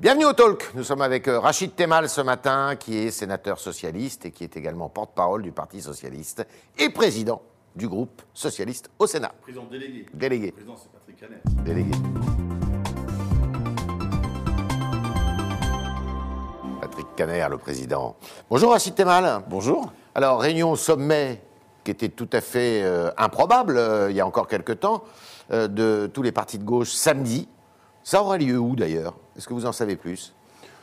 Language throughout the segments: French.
Bienvenue au Talk. Nous sommes avec euh, Rachid Temal ce matin, qui est sénateur socialiste et qui est également porte-parole du Parti socialiste et président du groupe socialiste au Sénat. Président délégué. Délégué. Président, c'est Patrick Canet. Délégué. Patrick Caner, le président. Bonjour Rachid Temal. Bonjour. Alors, réunion au sommet qui était tout à fait euh, improbable euh, il y a encore quelques temps, euh, de tous les partis de gauche samedi. Ça aura lieu où d'ailleurs? Est-ce que vous en savez plus?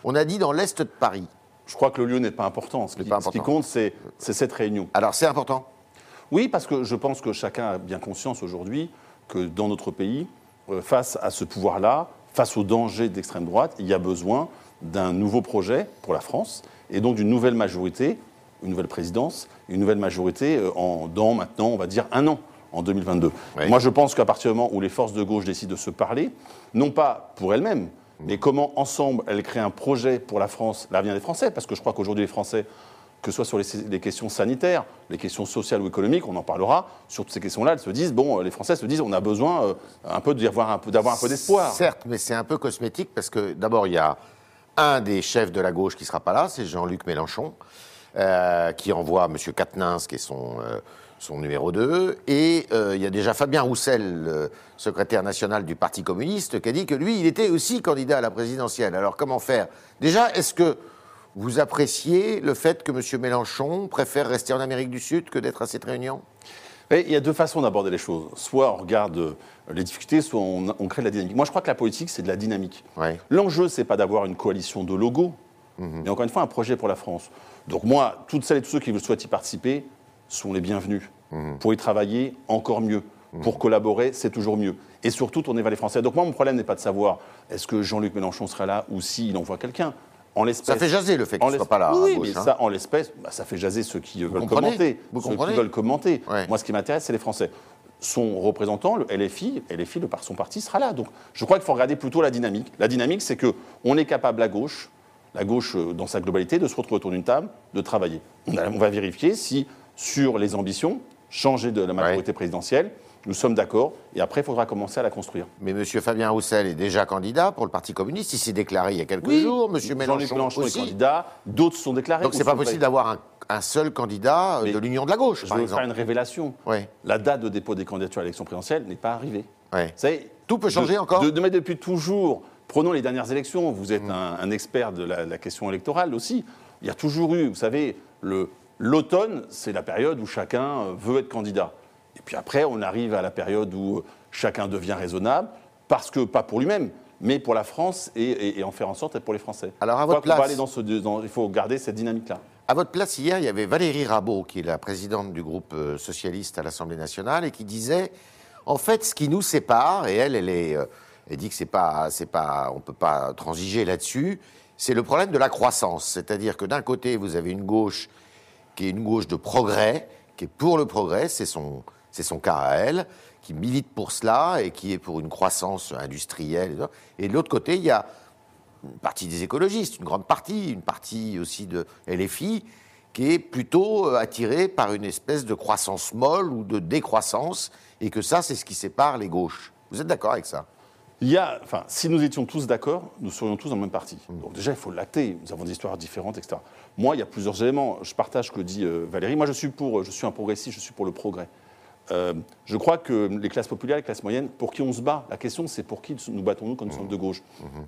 On a dit dans l'Est de Paris. Je crois que le lieu n'est pas important. Ce qui, ce compte, c'est cette réunion. Alors, c'est important? Oui, parce que je pense que chacun a bien conscience aujourd'hui que dans notre pays, euh, face à ce pouvoir-là, face aux dangers d'extrême droite, il y a besoin d'un nouveau projet pour la France et donc d'une nouvelle majorité, une nouvelle présidence, une nouvelle majorité euh, en, dans maintenant, on va dire, un an, en 2022. Oui. Moi, je pense qu'à partir du moment où les forces de gauche décident de se parler, non pas pour elles-mêmes, mais comment ensemble elles créent un projet pour la France, l'avenir des Français, parce que je crois qu'aujourd'hui les Français, que ce soit sur les, les questions sanitaires, les questions sociales ou économiques, on en parlera, sur toutes ces questions-là, elles se disent, bon, euh, les Français se disent, on a besoin euh, un peu d'avoir un peu, d'avoir un peu d'espoir. Certes, mais c'est un peu cosmétique parce que d'abord, il y a un des chefs de la gauche qui ne sera pas là, c'est Jean-Luc Mélenchon, euh, qui envoie M. Quatennens, qui est son, euh, son numéro 2. Et euh, il y a déjà Fabien Roussel, le secrétaire national du Parti communiste, qui a dit que lui, il était aussi candidat à la présidentielle. Alors comment faire? Déjà, est-ce que vous appréciez le fait que M. Mélenchon préfère rester en Amérique du Sud que d'être à cette réunion? Et il y a deux façons d'aborder les choses. Soit on regarde euh, les difficultés, soit on, on crée de la dynamique. Moi, je crois que la politique, c'est de la dynamique. Ouais. L'enjeu, c'est pas d'avoir une coalition de logos, mais encore une fois, un projet pour la France. Donc moi, toutes celles et tous ceux qui souhaitent y participer sont les bienvenus. Pour y travailler, encore mieux. Pour collaborer, c'est toujours mieux. Et surtout, tourner vers les Français. Donc moi, mon problème n'est pas de savoir est-ce que Jean-Luc Mélenchon sera là ou s'il envoie quelqu'un. En l'espèce, Ça fait jaser le fait qu'il ne soit pas là. à Oui, gauche, mais hein. ça, en l'espèce, bah, ça fait jaser ceux qui veulent comprenez commenter. Vous ceux comprenez qui veulent commenter. Ouais. Moi, ce qui m'intéresse, c'est les Français. Son représentant, le LFI, LFI, le, par- son parti sera là. Donc, je crois qu'il faut regarder plutôt la dynamique. La dynamique, c'est que on est capable à gauche, la gauche euh, dans sa globalité, de se retrouver autour d'une table, de travailler. On, a- on va vérifier si, sur les ambitions, changer de la majorité présidentielle, nous sommes d'accord. Et après, il faudra commencer à la construire. Mais M. Fabien Roussel est déjà candidat pour le Parti communiste. Il s'est déclaré il y a quelques Oui, jours. M. Jean-Luc Mélenchon, Mélenchon est candidat, d'autres sont déclarés. Donc ou c'est pas possible d'avoir un, un seul candidat euh, Mais de l'Union de la gauche, Je par vais vous faire exemple. une révélation. Ouais. La date de dépôt des candidatures à l'élection présidentielle n'est pas arrivée. Ouais. Vous savez, Tout peut de- changer encore de, de mettre depuis toujours. Prenons les dernières élections. Vous Mm. êtes un, un expert de la, la question électorale aussi. Il y a toujours eu, vous savez, le- l'automne, c'est la période où chacun euh, veut être candidat. Et puis après, on arrive à la période où euh, chacun devient raisonnable, parce que pas pour lui-même, mais pour la France et, et- et en faire en sorte pour les Français. Alors, à votre va place- aller dans ce, dans- il faut garder cette dynamique-là. À votre place, hier, il y avait Valérie Rabault, qui est la présidente du groupe euh, socialiste à l'Assemblée nationale, et qui disait en fait, ce qui nous sépare, et elle, elle, est, elle dit que c'est pas, c'est pas, on peut pas transiger là-dessus, c'est le problème de la croissance. C'est-à-dire que d'un côté, vous avez une gauche qui est une gauche de progrès, qui est pour le progrès, c'est son, c'est son cas à elle, qui milite pour cela et qui est pour une croissance industrielle. et de l'autre côté, il y a une partie des écologistes, une grande partie, une partie aussi de LFI, qui est plutôt euh, attirée par une espèce de croissance molle ou de décroissance, et que ça, c'est ce qui sépare les gauches. Vous êtes d'accord avec ça? Il y a, enfin, si nous étions tous d'accord, nous serions tous dans le même parti. Donc déjà, il faut l'acter. Nous avons des histoires différentes, etc. Moi, il y a plusieurs éléments. Je partage ce que dit euh, Valérie. Moi, je suis pour, je suis un progressiste, je suis pour le progrès. Euh, je crois que les classes populaires, les classes moyennes, pour qui on se bat La question, c'est pour qui nous battons-nous quand nous sommes de gauche?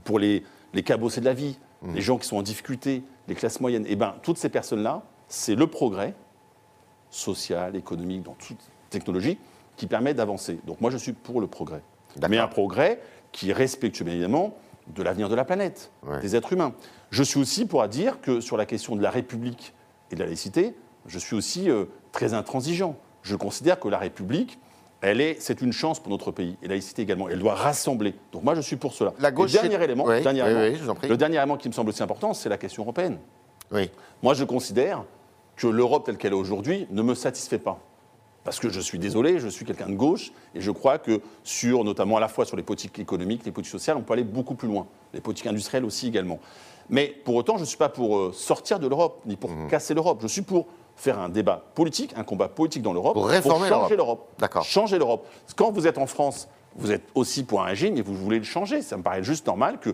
Pour les, les cabossés de la vie, les gens qui sont en difficulté, les classes moyennes. Eh bien, toutes ces personnes-là, c'est le progrès social, économique, dans toute technologie, qui permet d'avancer. Donc moi, je suis pour le progrès. Mais un progrès qui est respectueux, bien évidemment, de l'avenir de la planète, Ouais. des êtres humains. Je suis aussi pour dire que sur la question de la République et de la laïcité, je suis aussi euh, très intransigeant. Je considère que la République, elle est, c'est une chance pour notre pays, et la laïcité également. Elle doit rassembler. Donc moi, je suis pour cela. La gauche, Et dernier élément, Oui, dernier oui, élément, oui, je vous en prie. le dernier élément qui me semble aussi important, c'est la question européenne. Oui. Moi, je considère que l'Europe telle qu'elle est aujourd'hui ne me satisfait pas. Parce que je suis désolé, je suis quelqu'un de gauche, et je crois que sur, notamment à la fois sur les politiques économiques, les politiques sociales, on peut aller beaucoup plus loin. Les politiques industrielles aussi également. Mais pour autant, je ne suis pas pour euh, sortir de l'Europe, ni pour casser l'Europe. Je suis pour faire un débat politique, un combat politique dans l'Europe, Pour réformer changer l'Europe. l'Europe. D'accord. Changer l'Europe. Quand vous êtes en France, vous êtes aussi pour un régime et vous voulez le changer. Ça me paraît juste normal que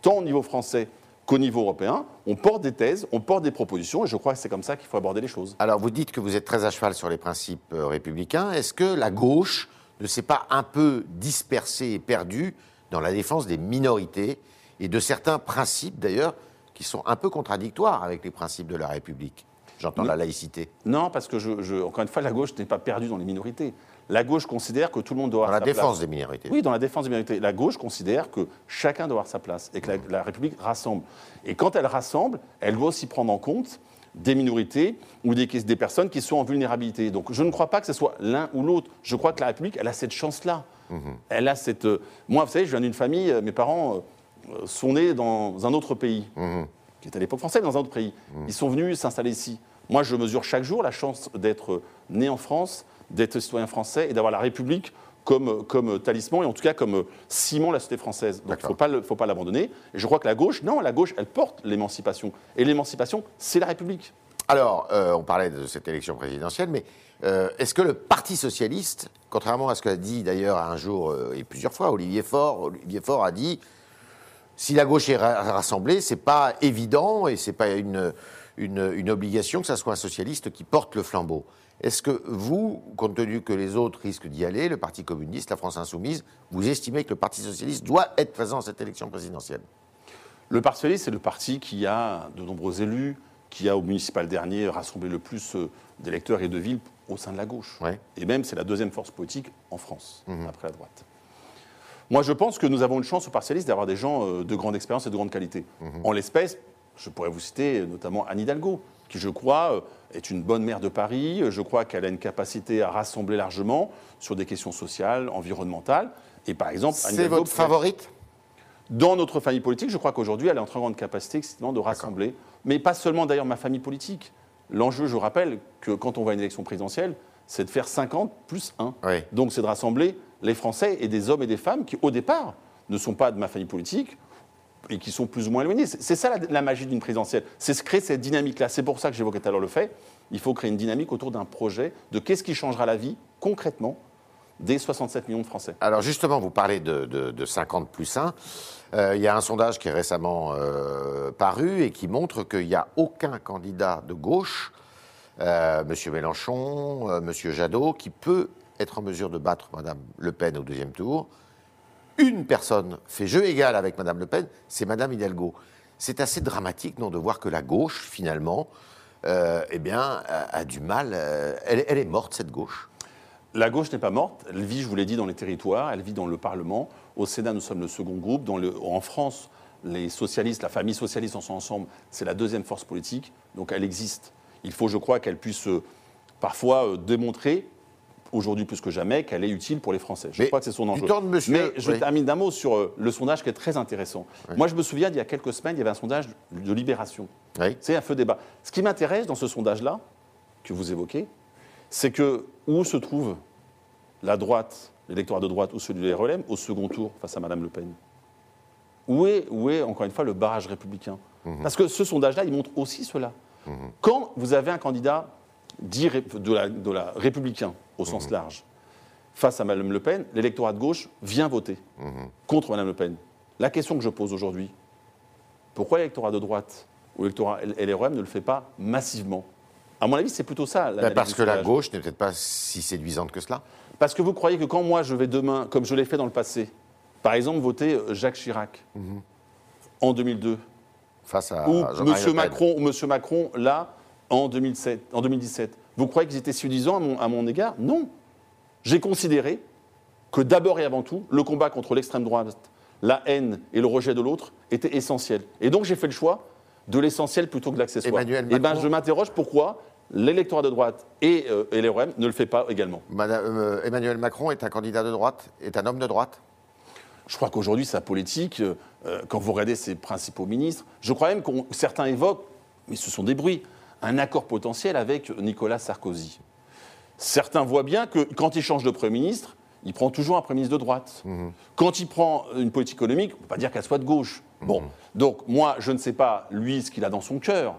tant au niveau français qu'au niveau européen, on porte des thèses, on porte des propositions, et je crois que c'est comme ça qu'il faut aborder les choses. Alors, vous dites que vous êtes très à cheval sur les principes euh, républicains. Est-ce que la gauche ne s'est pas un peu dispersée et perdue dans la défense des minorités et de certains principes, d'ailleurs, qui sont un peu contradictoires avec les principes de la République? J'entends la laïcité. Non, parce que, je, encore une fois, la gauche n'est pas perdue dans les minorités. La gauche considère que tout le monde doit avoir sa place. Dans la défense des minorités. Oui, dans la défense des minorités. La gauche considère que chacun doit avoir sa place et que la, République rassemble. Et quand elle rassemble, elle doit aussi prendre en compte des minorités ou des, des, personnes qui sont en vulnérabilité. Donc je ne crois pas que ce soit l'un ou l'autre. Je crois que la République, elle a cette chance-là. Mhm. Elle a cette. Euh, moi, vous savez, je viens d'une famille, euh, mes parents euh, sont nés dans un autre pays, mhm. qui était à l'époque français, dans un autre pays. Mhm. Ils sont venus s'installer ici. Moi, je mesure chaque jour la chance d'être né en France, d'être citoyen français et d'avoir la République comme, comme talisman et en tout cas comme ciment de la société française. Donc il ne faut pas l'abandonner. Et je crois que la gauche, non, la gauche, elle porte l'émancipation. Et l'émancipation, c'est la République. Alors, euh, on parlait de cette élection présidentielle, mais euh, est-ce que le Parti socialiste, contrairement à ce qu'a dit d'ailleurs un jour euh, et plusieurs fois Olivier Faure, Olivier Faure a dit si la gauche est rassemblée, c'est pas évident et c'est pas une, une, une, obligation que ce soit un socialiste qui porte le flambeau. Est-ce que vous, compte tenu que les autres risquent d'y aller, le Parti communiste, la France insoumise, vous estimez que le Parti socialiste doit être présent à cette élection présidentielle? Le Parti socialiste, c'est le parti qui a de nombreux élus, qui a au municipal dernier rassemblé le plus euh, d'électeurs et de villes au sein de la gauche. Et même, c'est la deuxième force politique en France, mhm. après la droite. Moi, je pense que nous avons une chance au Parti socialiste d'avoir des gens euh, de grande expérience et de grande qualité. Mhm. En l'espèce, je pourrais vous citer notamment Anne Hidalgo, qui, je crois, euh, est une bonne maire de Paris. Je crois qu'elle a une capacité à rassembler largement sur des questions sociales, environnementales. Et par exemple, c'est votre favorite? Dans notre famille politique, je crois qu'aujourd'hui, elle est en très grande capacité de rassembler, mais pas seulement d'ailleurs ma famille politique. L'enjeu, je rappelle, que quand on va à une élection présidentielle, c'est de faire 50 plus 1. Donc c'est de rassembler les Français et des hommes et des femmes qui, au départ, ne sont pas de ma famille politique et qui sont plus ou moins éloignés. C'est ça la, magie d'une présidentielle. C'est créer cette dynamique-là. C'est pour ça que j'évoquais tout à l'heure le fait. Il faut créer une dynamique autour d'un projet de qu'est-ce qui changera la vie concrètement des 67 millions de Français. Alors justement, vous parlez de, 50 plus 1. Euh, il y a un sondage qui est récemment euh, paru et qui montre qu'il n'y a aucun candidat de gauche, euh, M. Mélenchon, M. Jadot, qui peut être en mesure de battre Mme Le Pen au deuxième tour une personne fait jeu égal avec Mme Le Pen, c'est Mme Hidalgo. C'est assez dramatique, non, de voir que la gauche, finalement, euh, eh bien, a, du mal. Euh, elle, est morte, cette gauche. La gauche n'est pas morte. Elle vit, je vous l'ai dit, dans les territoires. Elle vit dans le Parlement. Au Sénat, nous sommes le second groupe. Dans le, en France, les socialistes, la famille socialiste en sont ensemble. C'est la deuxième force politique. Donc, elle existe. Il faut, je crois, qu'elle puisse euh, parfois démontrer aujourd'hui plus que jamais qu'elle est utile pour les Français. Je crois que c'est son enjeu. Mais je termine d'un mot sur euh, le sondage qui est très intéressant. Moi, je me souviens, il y a quelques semaines, il y avait un sondage de Libération. C'est un feu débat. Ce qui m'intéresse dans ce sondage-là, que vous évoquez, c'est que où se trouve la droite, l'électorat de droite ou celui des relèves au second tour face à Mme Le Pen? Où est, où est, encore une fois, le barrage républicain? Mhm. Parce que ce sondage-là, il montre aussi cela. Mhm. Quand vous avez un candidat dit de la, de la républicain, au sens mhm. large, face à Mme Le Pen, l'électorat de gauche vient voter mhm. contre Mme Le Pen. La question que je pose aujourd'hui, pourquoi l'électorat de droite ou l'électorat LREM ne le fait pas massivement? À mon avis, c'est plutôt ça. Ben parce que la gauche n'est peut-être pas si séduisante que cela. Parce que vous croyez que quand moi je vais demain, comme je l'ai fait dans le passé, par exemple voter euh, Jacques Chirac mhm. en 2002, face à ou M. Macron, ou M. Macron là en, 2007, en 2017, vous croyez qu'ils étaient séduisants à mon, égard? Non. J'ai considéré que d'abord et avant tout, le combat contre l'extrême droite, la haine et le rejet de l'autre était essentiel. Et donc j'ai fait le choix de l'essentiel plutôt que de l'accessoire. Et eh ben, je m'interroge pourquoi l'électorat de droite et, euh, ne le fait pas également. Euh, Emmanuel Macron est un candidat de droite, est un homme de droite? Je crois qu'aujourd'hui, sa politique, euh, euh, quand vous regardez ses principaux ministres, je crois même que certains évoquent, mais ce sont des bruits, un accord potentiel avec Nicolas Sarkozy. Certains voient bien que quand il change de Premier ministre, il prend toujours un Premier ministre de droite. Mhm. Quand il prend une politique économique, on ne peut pas dire qu'elle soit de gauche. Mhm. Bon, donc moi, je ne sais pas, lui, ce qu'il a dans son cœur.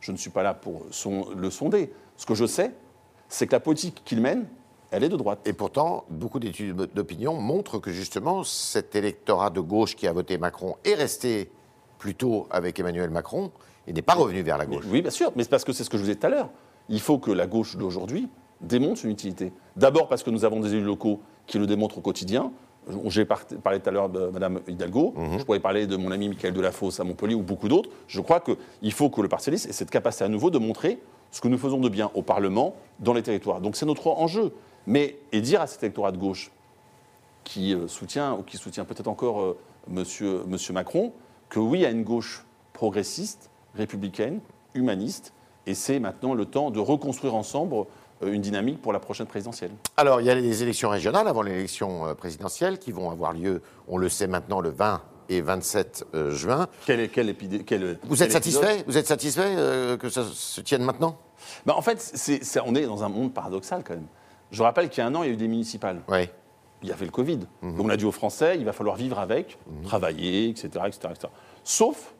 Je ne suis pas là pour le sonder. Ce que je sais, c'est que la politique qu'il mène, elle est de droite. Et pourtant, beaucoup d'études d'opinion montrent que justement, cet électorat de gauche qui a voté Macron est resté plutôt avec Emmanuel Macron et n'est pas revenu vers la Mais- gauche. oui, bien sûr, mais c'est parce que c'est ce que je vous ai dit tout à l'heure. Il faut que la gauche d'aujourd'hui démontre son utilité. D'abord parce que nous avons des élus locaux qui le démontrent au quotidien. J'ai par- parlé tout à l'heure de Mme Hidalgo, Mhm. je pourrais parler de mon ami Michael Delafosse à Montpellier ou beaucoup d'autres. Je crois qu'il faut que le Parti socialiste ait cette capacité à nouveau de montrer ce que nous faisons de bien au Parlement, dans les territoires. Donc c'est notre enjeu. Mais, et dire à cet électorat de gauche qui euh, soutient, ou qui soutient peut-être encore euh, monsieur, monsieur Macron, que oui, il y a une gauche progressiste, républicaine, humaniste, et c'est maintenant le temps de reconstruire ensemble euh, une dynamique pour la prochaine présidentielle. Alors, il y a les élections régionales avant l'élection euh, présidentielle qui vont avoir lieu, on le sait maintenant, le 20 et 27 euh, juin. Quel quel Vous êtes satisfait? Vous êtes satisfait euh, que ça se tienne maintenant? Ben, En fait, on est dans un monde paradoxal quand même. Je rappelle qu'il y a un an, il y a eu des municipales. Oui. il y avait le Covid. Donc on a dit aux Français, il va falloir vivre avec, travailler, etc., etc., etc. Sauf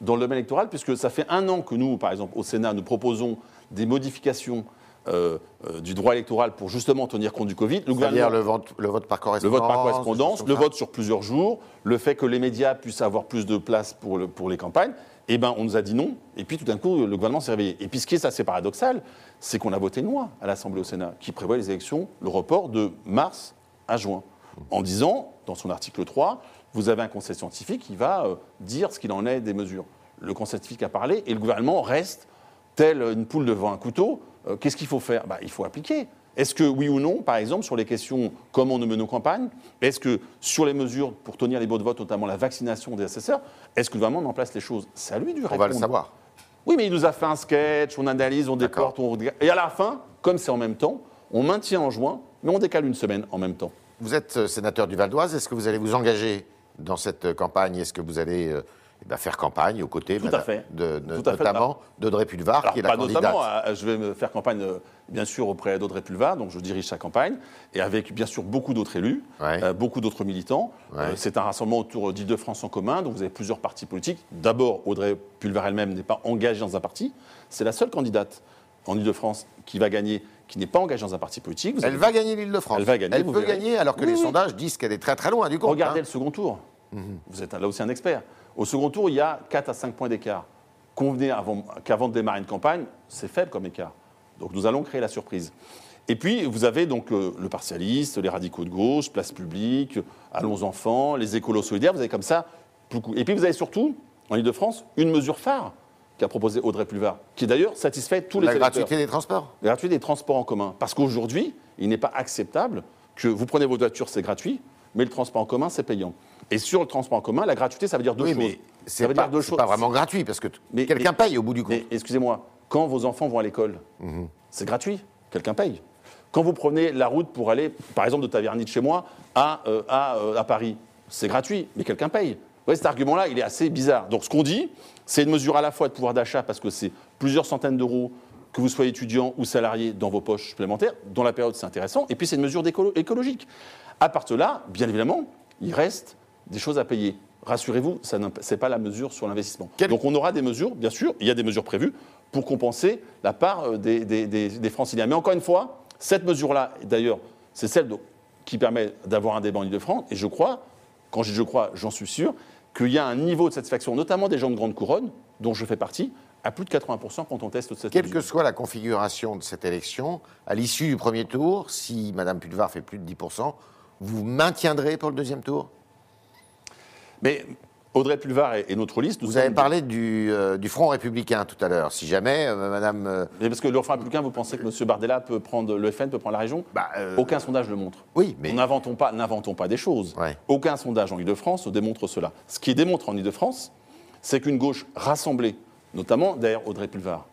dans le domaine électoral, puisque ça fait un an que nous, par exemple, au Sénat, nous proposons des modifications euh, euh, du droit électoral pour justement tenir compte du Covid. Le C'est-à-dire gouvernement- le vote, le vote par le correspondance vote par correspondance, le vote sur plusieurs jours, le fait que les médias puissent avoir plus de place pour, le- pour les campagnes, eh ben, on nous a dit non. Et puis tout d'un coup, le gouvernement s'est réveillé. Et puis ce qui est assez paradoxal, c'est qu'on a voté une loi à l'Assemblée au Sénat qui prévoit les élections, le report de mars à juin, en disant, dans son article 3, vous avez un conseil scientifique qui va euh, dire ce qu'il en est des mesures. Le conseil scientifique a parlé et le gouvernement reste tel une poule devant un couteau. Euh, Qu'est-ce qu'il faut faire? Bah, Il faut appliquer. Est-ce que oui ou non, par exemple, sur les questions comment on mène nos campagnes, est-ce que sur les mesures pour tenir les bureaux de vote, notamment la vaccination des assesseurs, est-ce que le gouvernement met en place les choses? C'est à lui de On répondre. va le savoir. Oui, mais il nous a fait un sketch, on analyse, on déporte, on regarde. Et à la fin, comme c'est en même temps, on maintient en juin, mais on décale une semaine en même temps. Vous êtes euh, sénateur du Val d'Oise. Est-ce que vous allez vous engager dans cette euh, campagne Est-ce que vous allez euh, eh ben, faire campagne aux côtés, Tout à madame- fait. de, de- Tout à fait. notamment d'Audrey Pulvar, Alors, qui est la pas candidate notamment, euh, je vais me faire campagne, bien sûr, auprès d'Audrey Pulvar, donc je dirige sa campagne, et avec, bien sûr, beaucoup d'autres élus, Ouais. euh, beaucoup d'autres militants. Ouais. Euh, c'est un rassemblement autour d'Île-de-France en commun, donc vous avez plusieurs partis politiques. D'abord, Audrey Pulvar elle-même n'est pas engagée dans un parti. C'est la seule candidate en Île-de-France qui va gagner, qui n'est pas engagée dans un parti politique. Vous Elle avez- va gagner l'Île-de-France. Elle va gagner, Elle peut verrez. gagner, alors que Oui, les oui. sondages disent qu'elle est très très loin du compte. Regardez hein. le second tour. Vous êtes là aussi un expert. Au second tour, il y a 4 à 5 points d'écart. Convenez avant- qu'avant de démarrer une campagne, c'est faible comme écart. Donc nous allons créer la surprise. Et puis, vous avez donc euh, le partialiste, les radicaux de gauche, Place publique, Allons enfants, les écolos solidaires. Vous avez comme ça beaucoup. Et puis, vous avez surtout, en Ile-de-France, une mesure phare qu'a proposée Audrey Pulvar, qui d'ailleurs satisfait tous les La électeurs. gratuité des transports. La gratuité des transports en commun. Parce qu'aujourd'hui, il n'est pas acceptable que vous prenez votre voiture, c'est gratuit, mais le transport en commun, c'est payant. Et sur le transport en commun, la gratuité, ça veut dire deux Oui, choses. mais ça c'est pas, dire deux c'est choses. pas vraiment gratuit, parce que quelqu'un paye au bout du compte. Excusez-moi, quand vos enfants vont à l'école, c'est gratuit, quelqu'un paye. Quand vous prenez la route pour aller, par exemple, de Taverny de chez moi à, euh, à, euh, à Paris, c'est gratuit, mais quelqu'un paye. Voyez, cet argument-là, il est assez bizarre. Donc ce qu'on dit, c'est une mesure à la fois de pouvoir d'achat, parce que c'est plusieurs centaines d'euros, que vous soyez étudiant ou salarié, dans vos poches supplémentaires. Dans la période, c'est intéressant. Et puis c'est une mesure écologique. À partir de là, bien évidemment, il reste des choses à payer. Rassurez-vous, ce n'est pas la mesure sur l'investissement. Quel- Donc on aura des mesures, bien sûr, il y a des mesures prévues pour compenser la part euh, des, des, des- des franciliens. Mais encore une fois, cette mesure-là, d'ailleurs, c'est celle qui permet d'avoir un débat en Ile-de-France. Et je crois, quand je dis je crois, j'en suis sûr, qu'il y a un niveau de satisfaction, notamment des gens de grande couronne, dont je fais partie, à plus de 80% quand on teste cette Quelle mesure. que soit la configuration de cette élection, à l'issue du premier tour, si Mme Pulvar fait plus de 10%, vous maintiendrez pour le deuxième tour? Mais Audrey Pulvar et, et notre liste, nous Vous avez parlé du, euh, du Front républicain tout à l'heure. Si jamais euh, Mme... euh, Mais parce que le Front républicain, vous pensez que M. Bardella peut prendre le FN, peut prendre la région bah, Aucun sondage le montre. Oui, mais... N'inventons pas, n'inventons pas des choses. Ouais. Aucun sondage en Ile-de-France ne démontre cela. Ce qui démontre en Ile-de-France, c'est qu'une gauche rassemblée, notamment derrière Audrey Pulvar,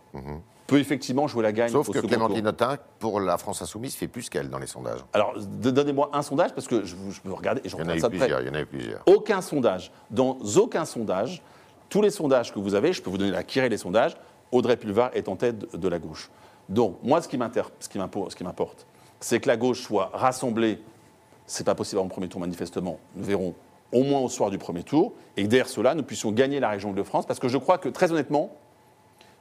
peut effectivement jouer la gagne Sauf au que Clémentine. Autain, pour la France Insoumise, fait plus qu'elle dans les sondages. Alors, donnez-moi un sondage, parce que je, je peux regarder et je regarde ça de près. plusieurs. Il y en a eu plusieurs. Aucun sondage. Dans aucun sondage, tous les sondages que vous avez, je peux vous donner la Kiré les sondages, Audrey Pulvar est en tête de, de la gauche. Donc, moi, ce qui ce m'importe, c'est que la gauche soit rassemblée. C'est pas possible en premier tour, manifestement. Nous verrons au moins au soir du premier tour. Et derrière cela, nous puissions gagner la région de France. Parce que je crois que, très honnêtement,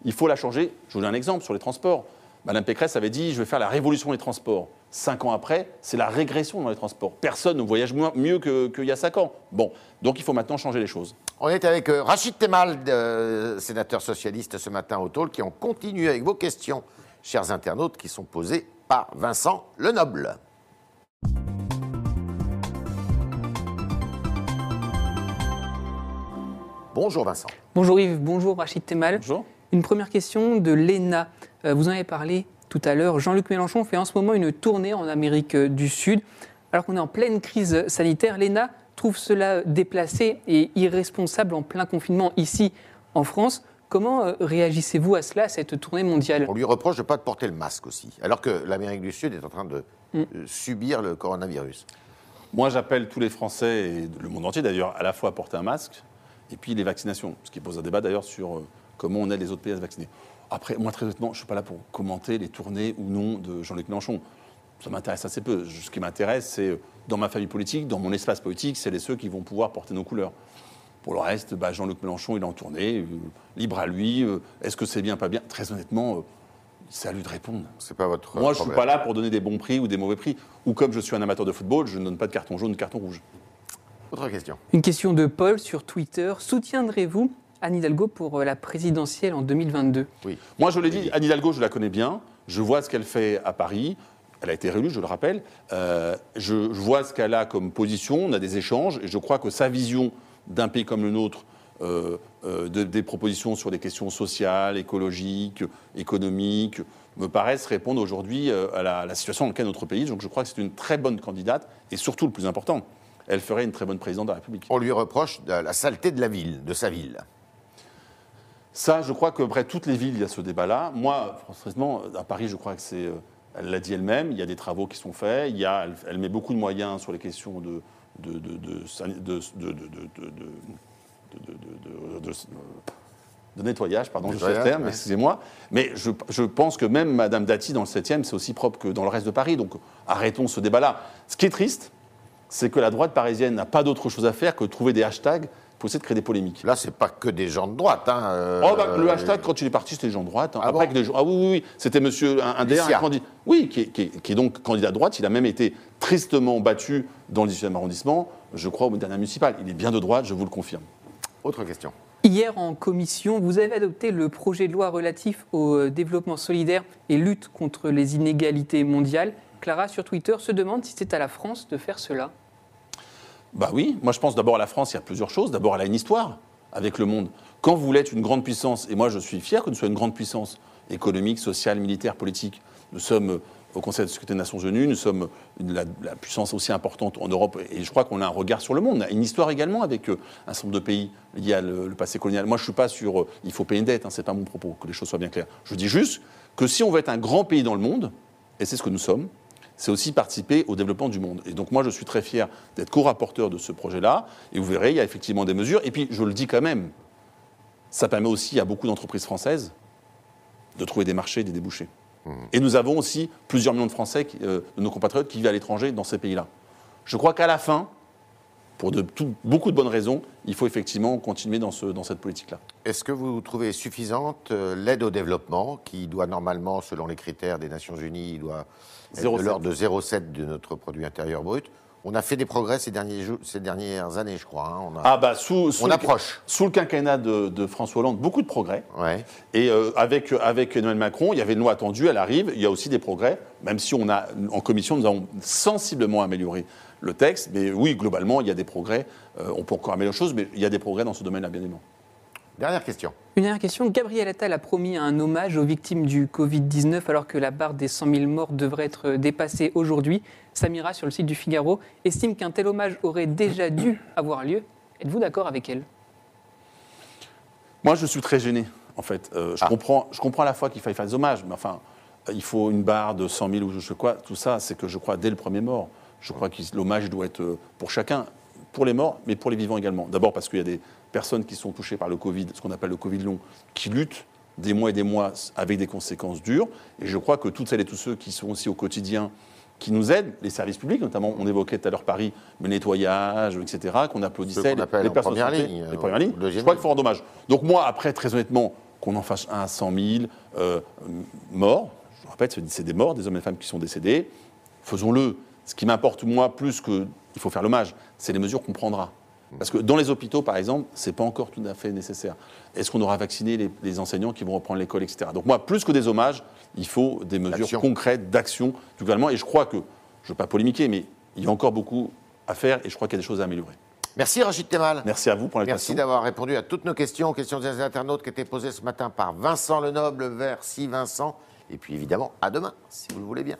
il faut la changer. Je vous donne un exemple sur les transports. Madame Pécresse avait dit je vais faire la révolution des transports. Cinq ans après, c'est la régression dans les transports. Personne ne voyage moins- mieux que- qu'il y a cinq ans. Bon, donc il faut maintenant changer les choses. On est avec euh, Rachid Temal, euh, sénateur socialiste ce matin au Talk, qui on continue avec vos questions, chers internautes, qui sont posées par Vincent Lenoble. Bonjour Vincent. Bonjour Yves, bonjour Rachid Temal. Bonjour. Une première question de Léna. Euh, vous en avez parlé tout à l'heure. Jean-Luc Mélenchon fait en ce moment une tournée en Amérique du Sud. Alors qu'on est en pleine crise sanitaire, Léna trouve cela déplacé et irresponsable en plein confinement ici en France. Comment euh, réagissez-vous à cela, à cette tournée mondiale? On lui reproche de ne pas porter le masque aussi, alors que l'Amérique du Sud est en train de euh, subir le coronavirus. Moi, j'appelle tous les Français et le monde entier d'ailleurs à la fois à porter un masque et puis les vaccinations, ce qui pose un débat d'ailleurs sur euh, comment on aide les autres pays à se vacciner. Après, moi, très honnêtement, je ne suis pas là pour commenter les tournées ou non de Jean-Luc Mélenchon. Ça m'intéresse assez peu. Ce qui m'intéresse, c'est euh, dans ma famille politique, dans mon espace politique, c'est les ceux qui vont pouvoir porter nos couleurs. Pour le reste, bah, Jean-Luc Mélenchon, il est en tournée, euh, libre à lui. euh, Est-ce que c'est bien, pas bien? Très honnêtement, euh, c'est à lui de répondre. C'est pas votre. Moi, je ne suis problème. pas là pour donner des bons prix ou des mauvais prix. Ou comme je suis un amateur de football, je ne donne pas de carton jaune ou de carton rouge. Autre question. Une question de Paul sur Twitter. Soutiendrez-vous Anne Hidalgo pour euh, la présidentielle en 2022 Oui. Moi, je l'ai dit, Anne Hidalgo, je la connais bien. Je vois ce qu'elle fait à Paris. Elle a été réélue, je le rappelle. Euh, je, je vois ce qu'elle a comme position. On a des échanges. Et je crois que sa vision d'un pays comme le nôtre, euh, euh, de- des propositions sur des questions sociales, écologiques, économiques, me paraissent répondre aujourd'hui à la, à la situation dans laquelle notre pays. est. Donc je crois que c'est une très bonne candidate. Et surtout, le plus important, elle ferait une très bonne présidente de la République. On lui reproche de la saleté de la ville, de sa ville. Ça, je crois que près toutes les villes, il y a ce débat-là. Moi, franchement, à Paris, je crois que c'est. Elle l'a dit elle-même, il y a des travaux qui sont faits, il y a, elle, met beaucoup de moyens sur les questions de. de, de, de, de nettoyage, pardon, je sais le terme, excusez-moi. Mais je, je, pense que même Madame Dati, dans le 7e, c'est aussi propre que dans le reste de Paris. Donc arrêtons ce débat-là. Ce qui est triste, c'est que la droite parisienne n'a pas d'autre chose à faire que de trouver des hashtags pour essayer de créer des polémiques. Là, c'est pas que des gens de droite. Hein, euh, Oh, bah, le hashtag, quand il est parti, c'était les gens de droite. hein. Ah Après bon que les gens- ah oui, oui, oui. C'était monsieur, un, un DR, Licia. un candidat. Oui, qui est, qui est- qui est donc candidat de droite. Il a même été tristement battu dans le 18e arrondissement, je crois, au dernier municipal. Il est bien de droite, je vous le confirme. Autre question. Hier, en commission, vous avez adopté le projet de loi relatif au euh, développement solidaire et lutte contre les inégalités mondiales. Clara, sur Twitter, se demande si c'est à la France de faire cela. Bah oui, moi je pense d'abord à la France, il y a plusieurs choses. D'abord, elle a une histoire avec le monde. Quand vous voulez être une grande puissance, et moi je suis fier que nous soyons une grande puissance économique, sociale, militaire, politique, nous sommes euh, au Conseil de sécurité des Nations Unies, nous sommes la, puissance aussi importante en Europe, et je crois qu'on a un regard sur le monde. On a une histoire également avec euh, un certain nombre de pays liés à le, le passé colonial. Moi je ne suis pas sur euh, il faut payer une dette, hein, c'est pas mon propos, que les choses soient bien claires. Je dis juste que si on veut être un grand pays dans le monde, et c'est ce que nous sommes, c'est aussi participer au développement du monde. Et donc moi, je suis très fier d'être co-rapporteur de ce projet-là. Et vous verrez, il y a effectivement des mesures. Et puis, je le dis quand même, ça permet aussi à beaucoup d'entreprises françaises de trouver des marchés, des débouchés. Et nous avons aussi plusieurs millions de Français, euh, de nos compatriotes, qui vivent à l'étranger dans ces pays-là. Je crois qu'à la fin, pour de tout- beaucoup de bonnes raisons, il faut effectivement continuer dans, ce- dans cette politique-là. Est-ce que vous trouvez suffisante euh, l'aide au développement, qui doit normalement, selon les critères des Nations Unies, il doit être de 0,7. l'ordre de 0,7 de notre produit intérieur brut? On a fait des progrès ces, derniers jours- ces dernières années, je crois. hein. On, a- Ah bah, sous, sous on le- approche. Sous le quinquennat de, de François Hollande, beaucoup de progrès. Ouais. Et euh, avec, avec Emmanuel Macron, il y avait une loi attendue, elle arrive, il y a aussi des progrès, même si on a, en commission, nous avons sensiblement amélioré le texte. Mais oui, globalement, il y a des progrès. Euh, on peut encore améliorer les choses, mais il y a des progrès dans ce domaine-là, bien évidemment. Dernière question. Une dernière question. Gabriel Attal a promis un hommage aux victimes du Covid-19 alors que la barre des 100 000 morts devrait être dépassée aujourd'hui. Samira, sur le site du Figaro, estime qu'un tel hommage aurait déjà dû avoir lieu. Êtes-vous d'accord avec elle? Moi, je suis très gêné, en fait. Euh, je, Ah. comprends, je comprends à la fois qu'il faille faire des hommages, mais enfin, euh, il faut une barre de 100 000 ou je sais quoi. Tout ça, c'est que je crois dès le premier mort. Je crois que l'hommage doit être euh, pour chacun, pour les morts, mais pour les vivants également. D'abord parce qu'il y a des personnes qui sont touchées par le Covid, ce qu'on appelle le Covid long, qui luttent des mois et des mois avec des conséquences dures. Et je crois que toutes celles et tous ceux qui sont aussi au quotidien, qui nous aident, les services publics notamment, on évoquait tout à l'heure Paris, le nettoyage, etc., qu'on applaudissait, les en personnes de première santé, ligne, les euh, premières lignes. Je crois qu'il faut rendre hommage. Donc moi, après, très honnêtement, qu'on en fasse un à 100 000 euh, morts, Je répète, c'est des morts, des hommes et des femmes qui sont décédés. Faisons-le. Ce qui m'importe, moi, plus que il faut faire l'hommage, c'est les mesures qu'on prendra. Parce que dans les hôpitaux, par exemple, ce n'est pas encore tout à fait nécessaire. Est-ce qu'on aura vacciné les, les enseignants qui vont reprendre l'école, etc. Donc moi, plus que des hommages, il faut des mesures concrètes, d'action, du gouvernement. Et je crois que, je ne veux pas polémiquer, mais il y a encore beaucoup à faire et je crois qu'il y a des choses à améliorer. Merci Rachid Temal. Merci à vous pour Merci l'invitation. d'avoir répondu à toutes nos questions, aux questions des internautes qui étaient posées ce matin par Vincent Lenoble. Merci Vincent. Et puis évidemment, à demain, si vous le voulez bien.